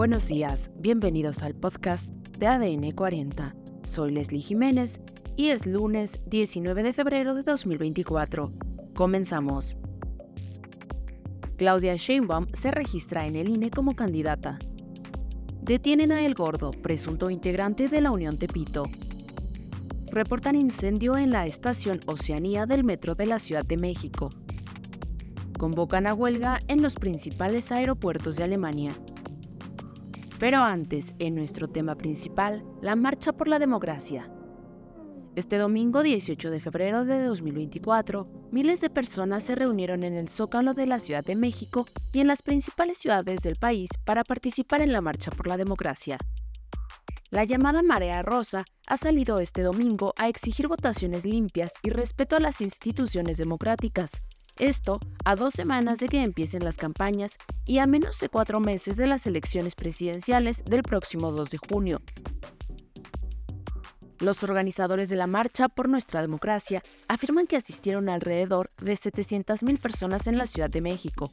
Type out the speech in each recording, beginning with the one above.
Buenos días, bienvenidos al podcast de ADN 40. Soy Leslie Jiménez y es lunes 19 de febrero de 2024. Comenzamos. Claudia Sheinbaum se registra en el INE como candidata. Detienen a El Gordo, presunto integrante de la Unión Tepito. Reportan incendio en la estación Oceanía del Metro de la Ciudad de México. Convocan a huelga en los principales aeropuertos de Alemania. Pero antes, en nuestro tema principal, la Marcha por la Democracia. Este domingo 18 de febrero de 2024, miles de personas se reunieron en el Zócalo de la Ciudad de México y en las principales ciudades del país para participar en la Marcha por la Democracia. La llamada Marea Rosa ha salido este domingo a exigir votaciones limpias y respeto a las instituciones democráticas. Esto a dos semanas de que empiecen las campañas y a menos de cuatro meses de las elecciones presidenciales del próximo 2 de junio. Los organizadores de la Marcha por Nuestra Democracia afirman que asistieron alrededor de 700.000 personas en la Ciudad de México.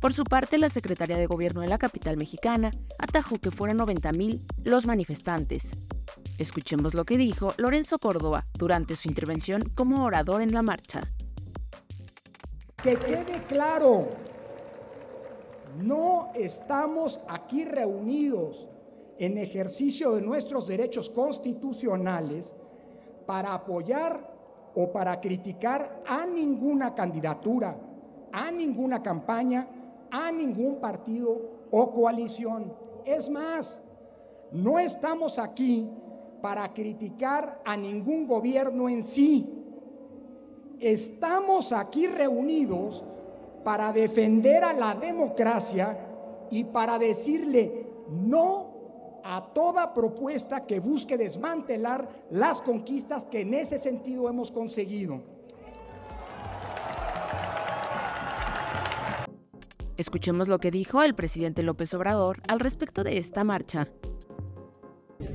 Por su parte, la secretaria de Gobierno de la capital mexicana atajó que fueran 90.000 los manifestantes. Escuchemos lo que dijo Lorenzo Córdoba durante su intervención como orador en la marcha. Que quede claro, no estamos aquí reunidos en ejercicio de nuestros derechos constitucionales para apoyar o para criticar a ninguna candidatura, a ninguna campaña, a ningún partido o coalición. Es más, no estamos aquí para criticar a ningún gobierno en sí. Estamos aquí reunidos para defender a la democracia y para decirle no a toda propuesta que busque desmantelar las conquistas que en ese sentido hemos conseguido. Escuchemos lo que dijo el presidente López Obrador al respecto de esta marcha.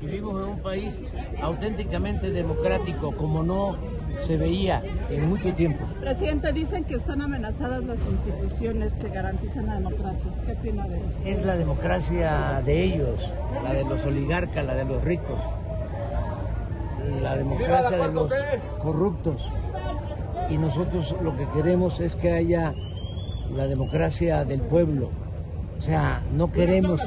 Vivimos en un país auténticamente democrático, como no se veía en mucho tiempo. Presidente, dicen que están amenazadas las instituciones que garantizan la democracia. ¿Qué opina de esto? Es la democracia de ellos, la de los oligarcas, la de los ricos, la democracia de los corruptos. Y nosotros lo que queremos es que haya la democracia del pueblo. O sea, no queremos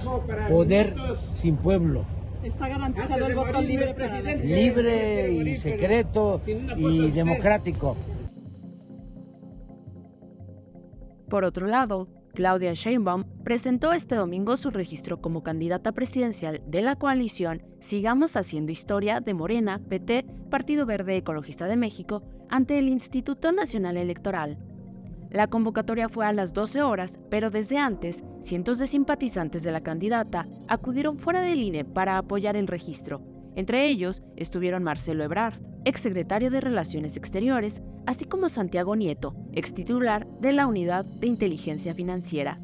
poder sin pueblo. ¿Está garantizado el voto libre para Libre y secreto y democrático. Por otro lado, Claudia Sheinbaum presentó este domingo su registro como candidata presidencial de la coalición Sigamos Haciendo Historia de Morena, PT, Partido Verde Ecologista de México, ante el Instituto Nacional Electoral. La convocatoria fue a las 12 horas, pero desde antes, cientos de simpatizantes de la candidata acudieron fuera del INE para apoyar el registro. Entre ellos estuvieron Marcelo Ebrard, exsecretario de Relaciones Exteriores, así como Santiago Nieto, extitular de la Unidad de Inteligencia Financiera.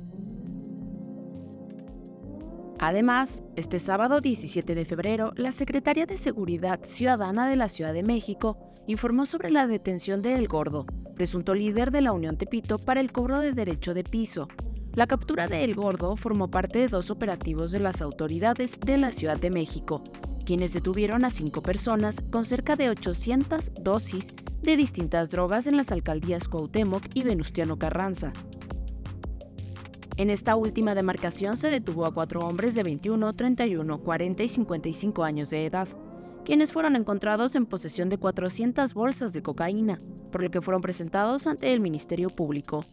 Además, este sábado 17 de febrero, la Secretaría de Seguridad Ciudadana de la Ciudad de México informó sobre la detención de El Gordo, presunto líder de la Unión Tepito para el cobro de derecho de piso. La captura de El Gordo formó parte de dos operativos de las autoridades de la Ciudad de México, quienes detuvieron a cinco personas con cerca de 800 dosis de distintas drogas en las alcaldías Cuauhtémoc y Venustiano Carranza. En esta última demarcación se detuvo a cuatro hombres de 21, 31, 40 y 55 años de edad, quienes fueron encontrados en posesión de 400 bolsas de cocaína, por lo que fueron presentados ante el Ministerio Público.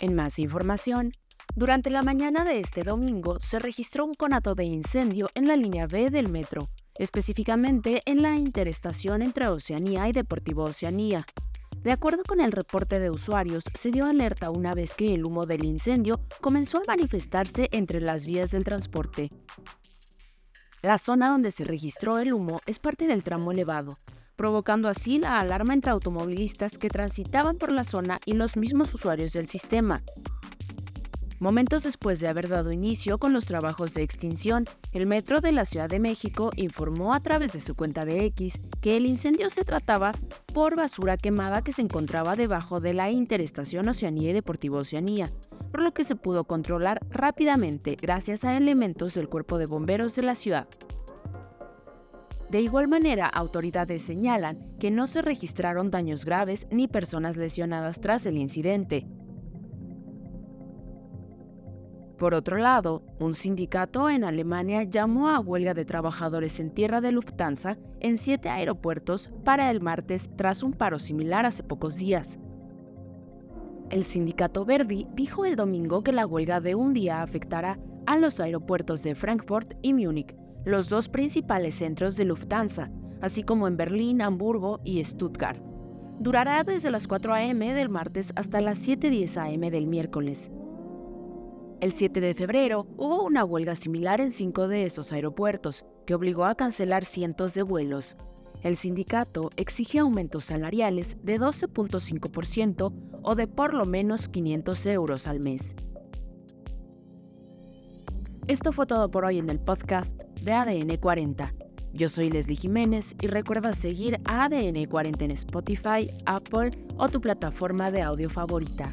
En más información, durante la mañana de este domingo se registró un conato de incendio en la línea B del metro, específicamente en la interestación entre Oceanía y Deportivo Oceanía. De acuerdo con el reporte de usuarios, se dio alerta una vez que el humo del incendio comenzó a manifestarse entre las vías del transporte. La zona donde se registró el humo es parte del tramo elevado, provocando así la alarma entre automovilistas que transitaban por la zona y los mismos usuarios del sistema. Momentos después de haber dado inicio con los trabajos de extinción, el Metro de la Ciudad de México informó a través de su cuenta de X que el incendio se trataba por basura quemada que se encontraba debajo de la interestación Oceanía y Deportivo Oceanía, por lo que se pudo controlar rápidamente gracias a elementos del cuerpo de bomberos de la ciudad. De igual manera, autoridades señalan que no se registraron daños graves ni personas lesionadas tras el incidente. Por otro lado, un sindicato en Alemania llamó a huelga de trabajadores en tierra de Lufthansa en siete aeropuertos para el martes tras un paro similar hace pocos días. El sindicato Verdi dijo el domingo que la huelga de un día afectará a los aeropuertos de Frankfurt y Múnich, los dos principales centros de Lufthansa, así como en Berlín, Hamburgo y Stuttgart. Durará desde las 4 a.m. del martes hasta las 7.10 a.m. del miércoles. El 7 de febrero hubo una huelga similar en cinco de esos aeropuertos, que obligó a cancelar cientos de vuelos. El sindicato exige aumentos salariales de 12.5% o de por lo menos 500 euros al mes. Esto fue todo por hoy en el podcast de ADN 40. Yo soy Leslie Jiménez y recuerda seguir a ADN 40 en Spotify, Apple o tu plataforma de audio favorita.